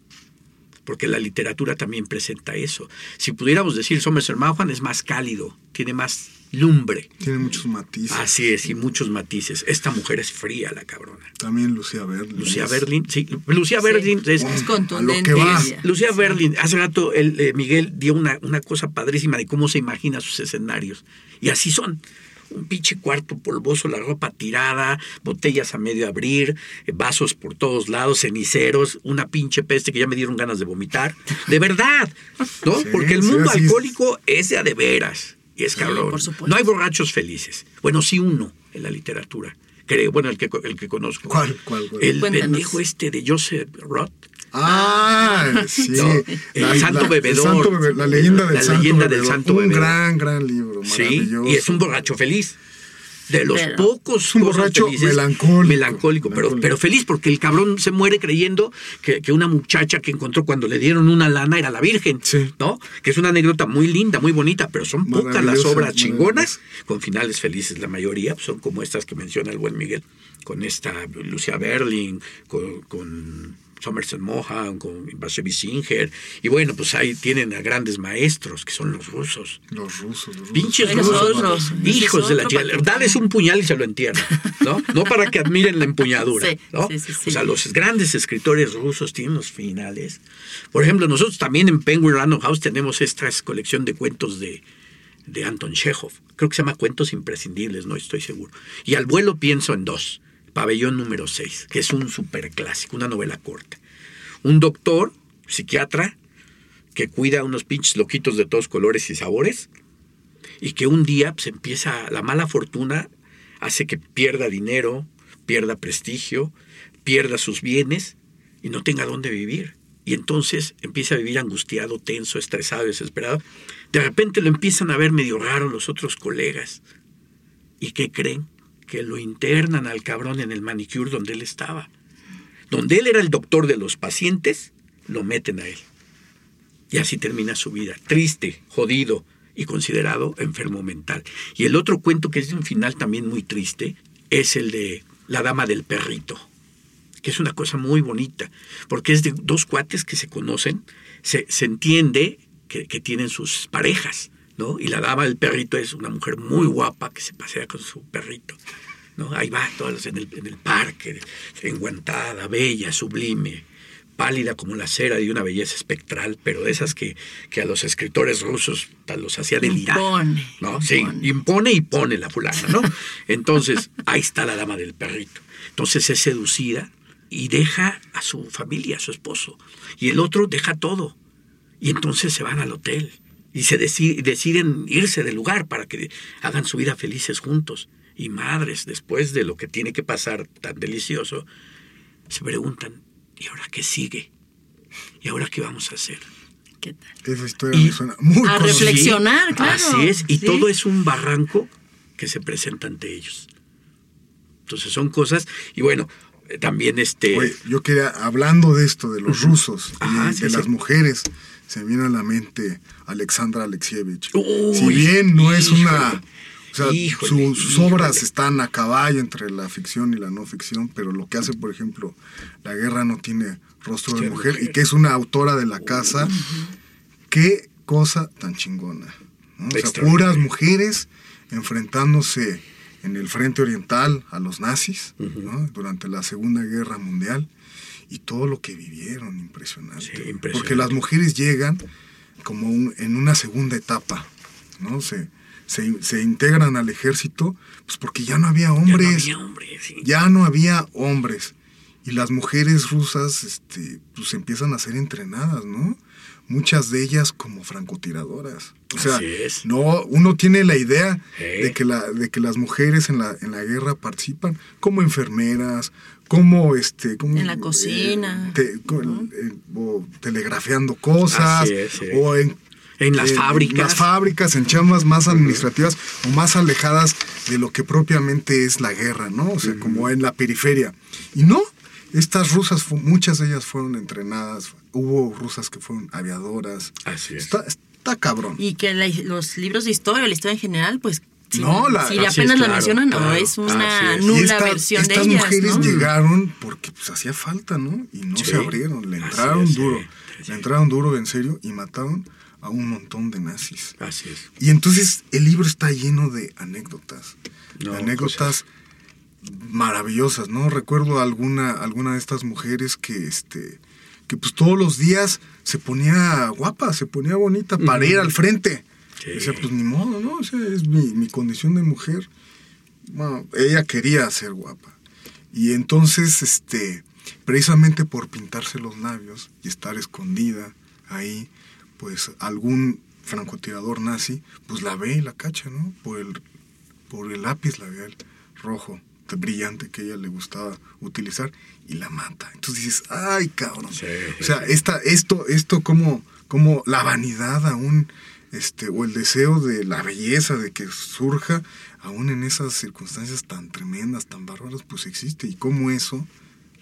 porque la literatura también presenta eso. Si pudiéramos decir Somerset Maugham es más cálido, tiene más lumbre. Tiene muchos matices. Así es, y muchos matices. Esta mujer es fría, la cabrona. También Lucía Berlin. Lucía Berlin, sí. Lucía Berlin es, contundente. Lucía Berlin, hace rato el, eh, Miguel dio una, una cosa padrísima de cómo se imagina sus escenarios. Y así son un pinche cuarto polvoso, la ropa tirada, botellas a medio abrir, eh, vasos por todos lados, ceniceros, una pinche peste que ya me dieron ganas de vomitar. De verdad, ¿no? Porque el mundo alcohólico es de a de veras. Y es cabrón. no hay borrachos felices. Bueno, sí uno en la literatura. Creo, bueno, el que, el que conozco. ¿Cuál? ¿Cuál? El pendejo este de Joseph Roth. Ah, sí. el Santo Bebedor. la leyenda del, la leyenda del Santo Un gran, gran libro. Sí, y es un borracho feliz de los pocos un borracho melancólico, melancólico, pero, pero feliz porque el cabrón se muere creyendo que, una muchacha que encontró cuando le dieron una lana era la Virgen, ¿no? Que es una anécdota muy linda, muy bonita, pero son pocas las obras chingonas con finales felices. La mayoría son como estas que menciona el buen Miguel, con esta Lucia Berling, con, Somerset Mohan, con Bashevi Singer. Y bueno, pues ahí tienen a grandes maestros, que son los rusos. Los rusos, los rusos. Pinches rusos. otros. Hijos de la chica. Dales un puñal y se lo entierran, ¿no? No para que admiren la empuñadura, sí, sí, sí. O sea, los grandes escritores rusos tienen los finales. Por ejemplo, nosotros también en Penguin Random House tenemos esta colección de cuentos de, de Anton Chekhov. Creo que se llama Cuentos Imprescindibles, no estoy seguro. Y al vuelo pienso en dos. Pabellón número 6, que es un superclásico, una novela corta. Un doctor, psiquiatra, que cuida a unos pinches loquitos de todos colores y sabores, y que un día pues, empieza, la mala fortuna hace que pierda dinero, pierda prestigio, pierda sus bienes y no tenga dónde vivir. Y entonces empieza a vivir angustiado, tenso, estresado, desesperado. De repente lo empiezan a ver medio raro los otros colegas. ¿Y qué creen? Que lo internan al cabrón en el manicure donde él estaba. Donde él era el doctor de los pacientes, lo meten a él. Y así termina su vida, triste, jodido y considerado enfermo mental. Y el otro cuento que es de un final también muy triste es el de La Dama del Perrito, que es una cosa muy bonita, porque es de dos cuates que se conocen, se, se entiende que, que tienen sus parejas, ¿no? Y la dama del perrito es una mujer muy guapa que se pasea con su perrito. ¿no? Ahí va, todas en el, en el parque, enguantada, bella, sublime, pálida como la cera de una belleza espectral, pero de esas que, que a los escritores rusos tal, los hacía delirar. Impone, ¿no? Sí, impone. impone y pone la fulana, ¿no? Entonces, ahí está la dama del perrito. Entonces es seducida y deja a su familia, a su esposo. Y el otro deja todo. Y entonces se van al hotel y se deci- deciden irse del lugar para que hagan su vida felices juntos. Y madres, después de lo que tiene que pasar tan delicioso, se preguntan, ¿y ahora qué sigue? ¿Y ahora qué vamos a hacer? ¿Qué tal? Esa historia Y- me suena muy A conocida. reflexionar, claro. Así es, y Sí. todo es un barranco que se presenta ante ellos. Entonces son cosas, y bueno, también este... Oye, yo quería, hablando de esto, de los rusos y de sí. las mujeres, se me viene a la mente Alexandra Alexievich. Uy, si bien no es una... híjole, O sea, híjole, su- sus híjole. obras están a caballo entre la ficción y la no ficción, pero lo que hace, por ejemplo, La guerra no tiene rostro de mujer, mujer. y que es una autora de la casa, qué cosa tan chingona. ¿no? O sea, Extraordinario. puras mujeres enfrentándose en el frente oriental a los nazis ¿no? durante la Segunda Guerra Mundial y todo lo que vivieron, impresionante. Sí, impresionante. Porque las mujeres llegan como un- en una segunda etapa, ¿no? Se, se, se integran al ejército, pues porque ya no había ya no hombres, había hombres, sí. ya no había hombres. Y las mujeres rusas, este, pues empiezan a ser entrenadas, ¿no? Muchas de ellas como francotiradoras. O sea, Así es. no, uno tiene la idea de que la, de que las mujeres en la, en la guerra participan como enfermeras, como este, como, En la cocina, te- co- eh, o telegrafiando cosas, Así es, sí. o en En las fábricas. En las fábricas, en chambas más administrativas o más alejadas de lo que propiamente es la guerra, ¿no? O sea, como en la periferia. Y no, estas rusas, fu- muchas de ellas fueron entrenadas. Hubo rusas que fueron aviadoras. Así es. Está, está cabrón. Y que la- los libros de historia, la historia en general, pues si, No, la- si es, apenas la claro, mencionan, no, claro, es una así es. Y nula esta- versión de estas ellas. mujeres ¿no? llegaron porque pues hacía falta, ¿no? Y no Sí. se abrieron, le entraron es, duro. sí. Le entraron duro en serio y mataron a un montón de nazis. Así es. Y entonces el libro está lleno de anécdotas. No, anécdotas maravillosas, ¿no? Recuerdo alguna, alguna de estas mujeres que este que pues todos los días se ponía guapa, se ponía bonita para ir al frente. Sí. Decía, pues ni modo, ¿no? O sea, es mi, mi condición de mujer. Bueno, ella quería ser guapa. Y entonces, este, precisamente por pintarse los labios y estar escondida ahí, pues algún francotirador nazi, pues la ve y la cacha, ¿no? Por el, por el lápiz labial rojo, brillante que a ella le gustaba utilizar, y la mata. Entonces dices, ay, cabrón. Sí, o sea, esta, esto, esto como, como la vanidad aún, este, o el deseo de la belleza de que surja, aún en esas circunstancias tan tremendas, tan bárbaras, pues existe. Y cómo eso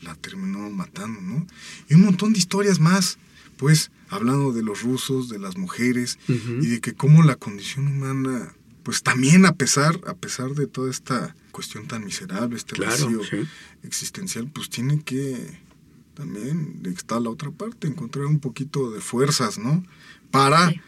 la terminó matando, ¿no? Y un montón de historias más, pues, hablando de los rusos, de las mujeres, Ujú. y de que cómo la condición humana, pues también a pesar, a pesar de toda esta cuestión tan miserable, este Claro, vacío sí. existencial, pues tiene que también está la otra parte, encontrar un poquito de fuerzas, ¿no? Para Sí.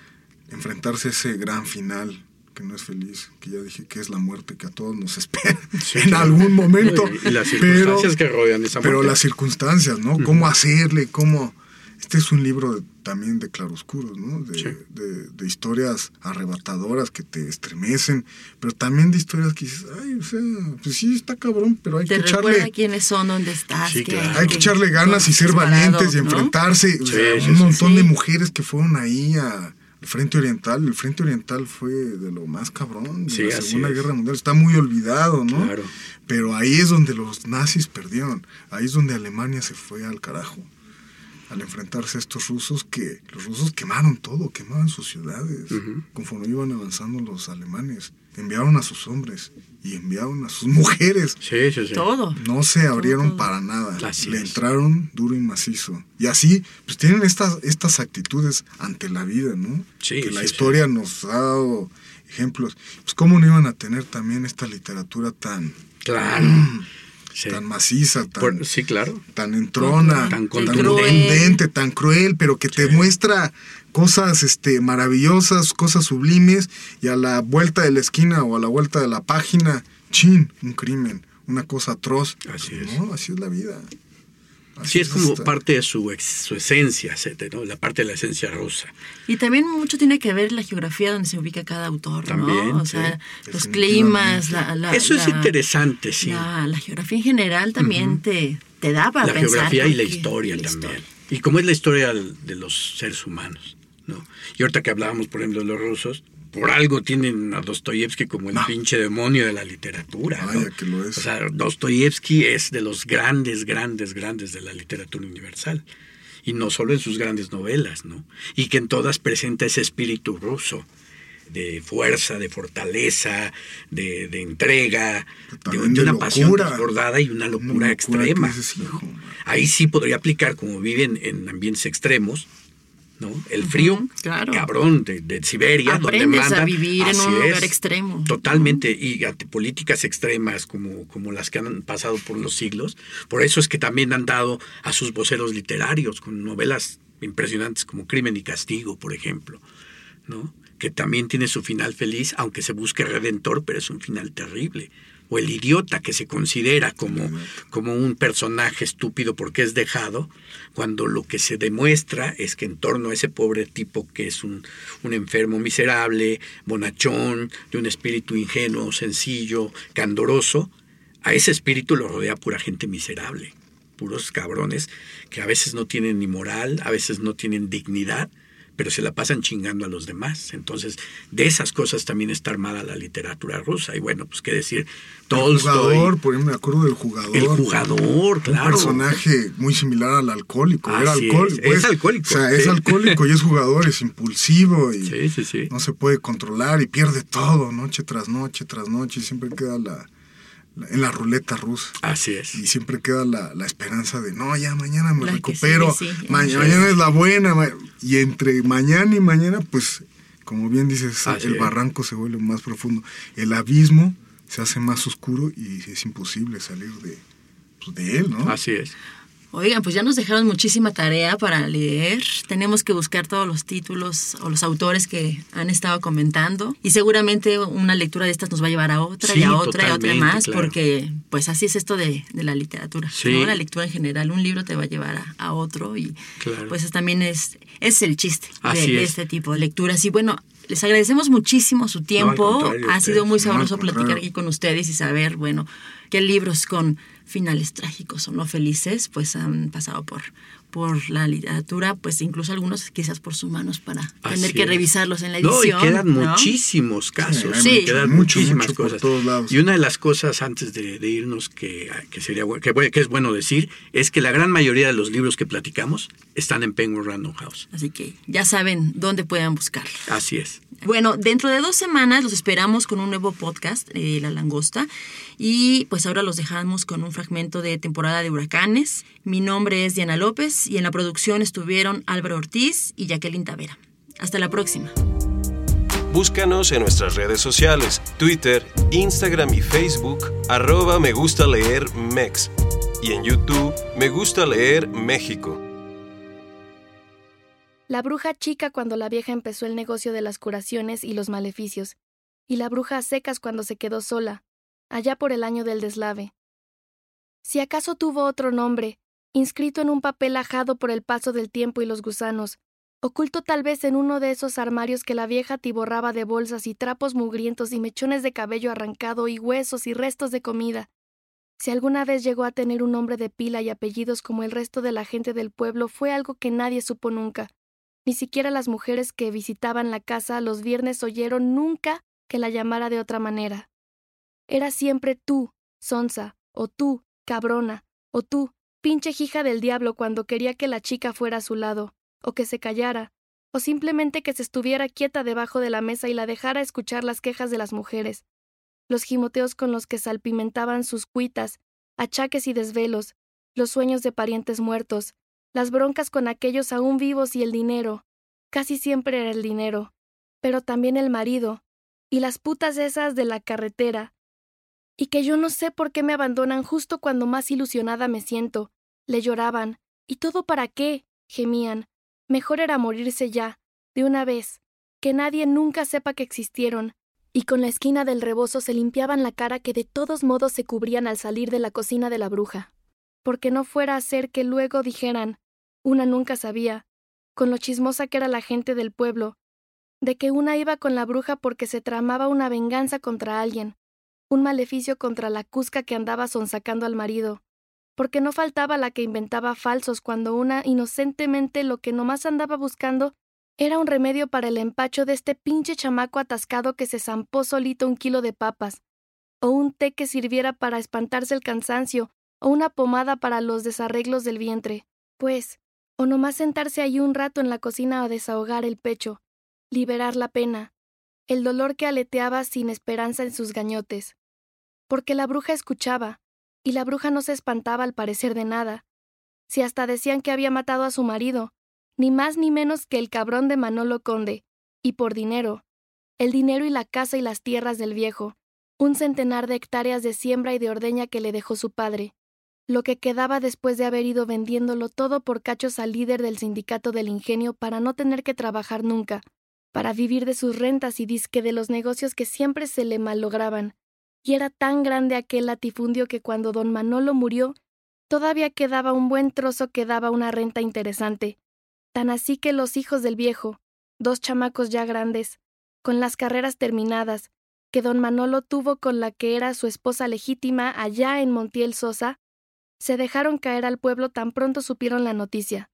enfrentarse a ese gran final que no es feliz, que ya dije que es la muerte que a todos nos espera en algún momento. Y las pero, circunstancias que rodean esa pero muerte. las circunstancias, ¿no? Cómo hacerle, cómo... Este es un libro de- también de claroscuros, ¿no? De, Sí. de- de historias arrebatadoras que te estremecen, pero también de historias que dices, ay, o sea, pues sí, está cabrón, pero hay Te que echarle... quiénes son, dónde estás. Sí, que- claro. Hay que echarle ganas y ser valientes y ¿no? enfrentarse. O Sí, sea, sí, un sí. montón de mujeres que fueron ahí a- al Frente Oriental. El Frente Oriental fue de lo más cabrón de Sí, la Segunda es. Guerra Mundial. Está muy olvidado, ¿no? Claro. Pero ahí es donde los nazis perdieron. Ahí es donde Alemania se fue al carajo. Al enfrentarse a estos rusos que los rusos quemaron todo, quemaban sus ciudades. Ujú. Conforme iban avanzando los alemanes, enviaron a sus hombres y enviaron a sus mujeres. Sí, sí, sí. Todo. No se abrieron Todo. para nada. Así Le es. entraron duro y macizo. Y así, pues tienen estas, estas actitudes ante la vida, ¿no? Sí, que la sí, historia nos ha dado ejemplos. Pues cómo no iban a tener también esta literatura tan, Claro. Sí. tan maciza, tan, Por- sí, claro. tan entrona, Tan tan, contundente. contundente, tan cruel, pero que te Sí. muestra cosas este, maravillosas, cosas sublimes, y a la vuelta de la esquina o a la vuelta de la página, chin, un crimen, una cosa atroz. Así es. No, así es la vida. Así Sí, es como esta. parte de su, ex- su esencia, ¿no? la parte de la esencia rusa. Y también mucho tiene que ver la geografía donde se ubica cada autor, También, ¿no? O sí. sea, los climas, la, la- Eso es la- interesante, sí. La, la geografía en general también te, te da para la pensar. geografía y la historia la también. historia. Y cómo es la historia de los seres humanos, ¿no? Y ahorita que hablábamos, por ejemplo, de los rusos, por algo tienen a Dostoyevsky como el No. pinche demonio de la literatura, ¿no? Vaya que lo es. O sea, Dostoyevsky es de los grandes, grandes, grandes de la literatura universal. Y no solo en sus grandes novelas, ¿no? Y que en todas presenta ese espíritu ruso de fuerza, de fortaleza, de, de entrega, de, una pasión desbordada y una Una locura, extrema. Ahí sí podría aplicar, como viven en ambientes extremos, ¿no? El frío, claro. cabrón, de, de Siberia, Aprendes donde a mandan. vivir en un lugar es. extremo. Totalmente, y ante políticas extremas como, como las que han pasado por los siglos. Por eso es que también han dado a sus voceros literarios con novelas impresionantes como Crimen y Castigo, por ejemplo, ¿no? que también tiene su final feliz, aunque se busque redentor, pero es un final terrible. O el idiota que se considera como, como un personaje estúpido porque es dejado, cuando lo que se demuestra es que en torno a ese pobre tipo que es un, un enfermo miserable, bonachón, de un espíritu ingenuo, sencillo, candoroso, a ese espíritu lo rodea pura gente miserable, puros cabrones que a veces no tienen ni moral, a veces no tienen dignidad, pero se la pasan chingando a los demás. Entonces, de esas cosas también está armada la literatura rusa. Y bueno, pues qué decir, El Tolstoy, jugador, por ejemplo, me acuerdo del jugador. el jugador, claro. Un personaje muy similar al alcohólico. Así es, alcohólico. es alcohólico, O sea, es alcohólico y es jugador, es impulsivo y Sí, sí, sí. no se puede controlar y pierde todo, noche tras noche tras noche. Y siempre queda la- en la ruleta rusa. Así es. Y siempre queda la, la esperanza de, no, ya mañana me La recupero. sigue, sí. ma- Así mañana es. la buena. Y entre mañana y mañana, pues, como bien dices, Así el es. barranco se vuelve más profundo. El abismo se hace más oscuro y es imposible salir de, pues, de él, ¿no? Así es. Oigan, pues ya nos dejaron muchísima tarea para leer. Tenemos que buscar todos los títulos o los autores que han estado comentando. Y seguramente una lectura de estas nos va a llevar a otra Sí, y a otra y a otra más, claro. porque pues así es esto de, de la literatura. Sí. ¿no? La lectura en general, un libro te va a llevar a, a otro y Claro. pues también es, es el chiste de, este tipo de lecturas. Y bueno, les agradecemos muchísimo su tiempo. ha sido muy sabroso platicar aquí con ustedes y saber, bueno, qué libros con finales trágicos o no felices, pues han pasado por, por la literatura, pues incluso algunos quizás por sus manos para tener que es. revisarlos en la No, edición. y quedan ¿no? muchísimos casos. Sí. ¿no? Quedan mucho, muchísimas mucho por cosas. todos lados. Y una de las cosas antes de, de irnos que, que sería que, que es bueno decir es que la gran mayoría de los libros que platicamos están en Penguin Random House. Así que ya saben dónde pueden buscarlos. Así es. Bueno, dentro de dos semanas los esperamos con un nuevo podcast, eh, La Langosta. Y pues ahora los dejamos con un fragmento de temporada de huracanes. Mi nombre es Diana López y en la producción estuvieron Álvaro Ortiz y Jacqueline Tavera. Hasta la próxima. Búscanos en nuestras redes sociales, Twitter, Instagram y Facebook, arroba me gusta leer Mex. y en YouTube Me Gusta Leer México. La bruja chica cuando la vieja empezó el negocio de las curaciones y los maleficios, y la bruja a secas cuando se quedó sola, allá por el año del deslave. Si acaso tuvo otro nombre, inscrito en un papel ajado por el paso del tiempo y los gusanos, oculto tal vez en uno de esos armarios que la vieja tiborraba de bolsas y trapos mugrientos y mechones de cabello arrancado y huesos y restos de comida. Si alguna vez llegó a tener un nombre de pila y apellidos como el resto de la gente del pueblo, fue algo que nadie supo nunca. Ni siquiera las mujeres que visitaban la casa los viernes oyeron nunca que la llamara de otra manera. Era siempre tú, Sonsa, o tú, cabrona, o tú, pinche hija del diablo cuando quería que la chica fuera a su lado, o que se callara, o simplemente que se estuviera quieta debajo de la mesa y la dejara escuchar las quejas de las mujeres, los gimoteos con los que salpimentaban sus cuitas, achaques y desvelos, los sueños de parientes muertos, las broncas con aquellos aún vivos y el dinero, casi siempre era el dinero, pero también el marido, y las putas esas de la carretera, y que yo no sé por qué me abandonan justo cuando más ilusionada me siento, le lloraban, ¿y todo para qué? gemían, Mejor era morirse ya, de una vez, que nadie nunca sepa que existieron, y con la esquina del rebozo se limpiaban la cara que de todos modos se cubrían al salir de la cocina de la bruja, porque no fuera a ser que luego dijeran, una nunca sabía, con lo chismosa que era la gente del pueblo, de que una iba con la bruja porque se tramaba una venganza contra alguien, un maleficio contra la cusca que andaba sonsacando al marido, porque no faltaba la que inventaba falsos cuando una inocentemente lo que nomás andaba buscando era un remedio para el empacho de este pinche chamaco atascado que se zampó solito un kilo de papas, o un té que sirviera para espantarse el cansancio, o una pomada para los desarreglos del vientre, pues, o nomás sentarse ahí un rato en la cocina a desahogar el pecho, liberar la pena, el dolor que aleteaba sin esperanza en sus gañotes. Porque la bruja escuchaba, y la bruja no se espantaba al parecer de nada. Si hasta decían que había matado a su marido, ni más ni menos que el cabrón de Manolo Conde, y por dinero, el dinero y la casa y las tierras del viejo, un centenar de hectáreas de siembra y de ordeña que le dejó su padre, lo que quedaba después de haber ido vendiéndolo todo por cachos al líder del sindicato del ingenio para no tener que trabajar nunca, para vivir de sus rentas y disque de los negocios que siempre se le mallograban, y era tan grande aquel latifundio que cuando don Manolo murió, todavía quedaba un buen trozo que daba una renta interesante. Tan así que los hijos del viejo, dos chamacos ya grandes, con las carreras terminadas, que don Manolo tuvo con la que era su esposa legítima allá en Montiel Sosa, se dejaron caer al pueblo tan pronto supieron la noticia.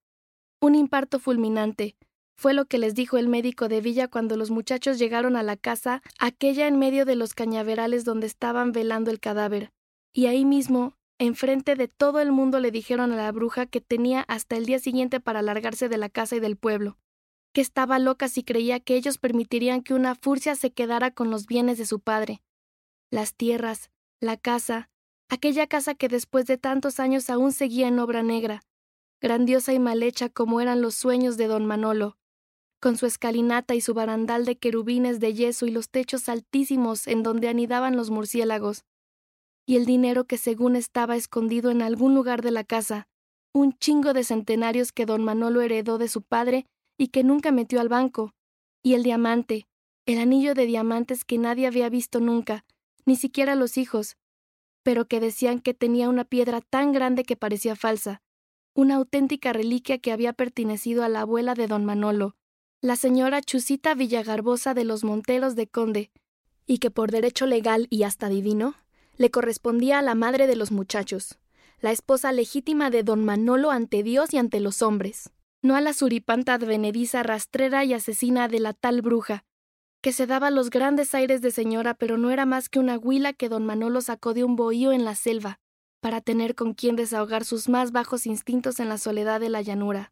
Un imparto fulminante, fue lo que les dijo el médico de Villa cuando los muchachos llegaron a la casa, aquella en medio de los cañaverales donde estaban velando el cadáver. Y ahí mismo, enfrente de todo el mundo, le dijeron a la bruja que tenía hasta el día siguiente para largarse de la casa y del pueblo, que estaba loca si creía que ellos permitirían que una furcia se quedara con los bienes de su padre. Las tierras, la casa, aquella casa que después de tantos años aún seguía en obra negra, grandiosa y mal hecha como eran los sueños de don Manolo, con su escalinata y su barandal de querubines de yeso y los techos altísimos en donde anidaban los murciélagos, y el dinero que según estaba escondido en algún lugar de la casa, un chingo de centenarios que don Manolo heredó de su padre y que nunca metió al banco, y el diamante, el anillo de diamantes que nadie había visto nunca, ni siquiera los hijos, pero que decían que tenía una piedra tan grande que parecía falsa, una auténtica reliquia que había pertenecido a la abuela de don Manolo, la señora Chusita Villagarbosa de los Monteros de Conde, y que por derecho legal y hasta divino le correspondía a la madre de los muchachos, la esposa legítima de don Manolo ante Dios y ante los hombres, no a la suripanta advenediza rastrera y asesina de la tal bruja, que se daba los grandes aires de señora, pero no era más que una huila que don Manolo sacó de un bohío en la selva, para tener con quien desahogar sus más bajos instintos en la soledad de la llanura.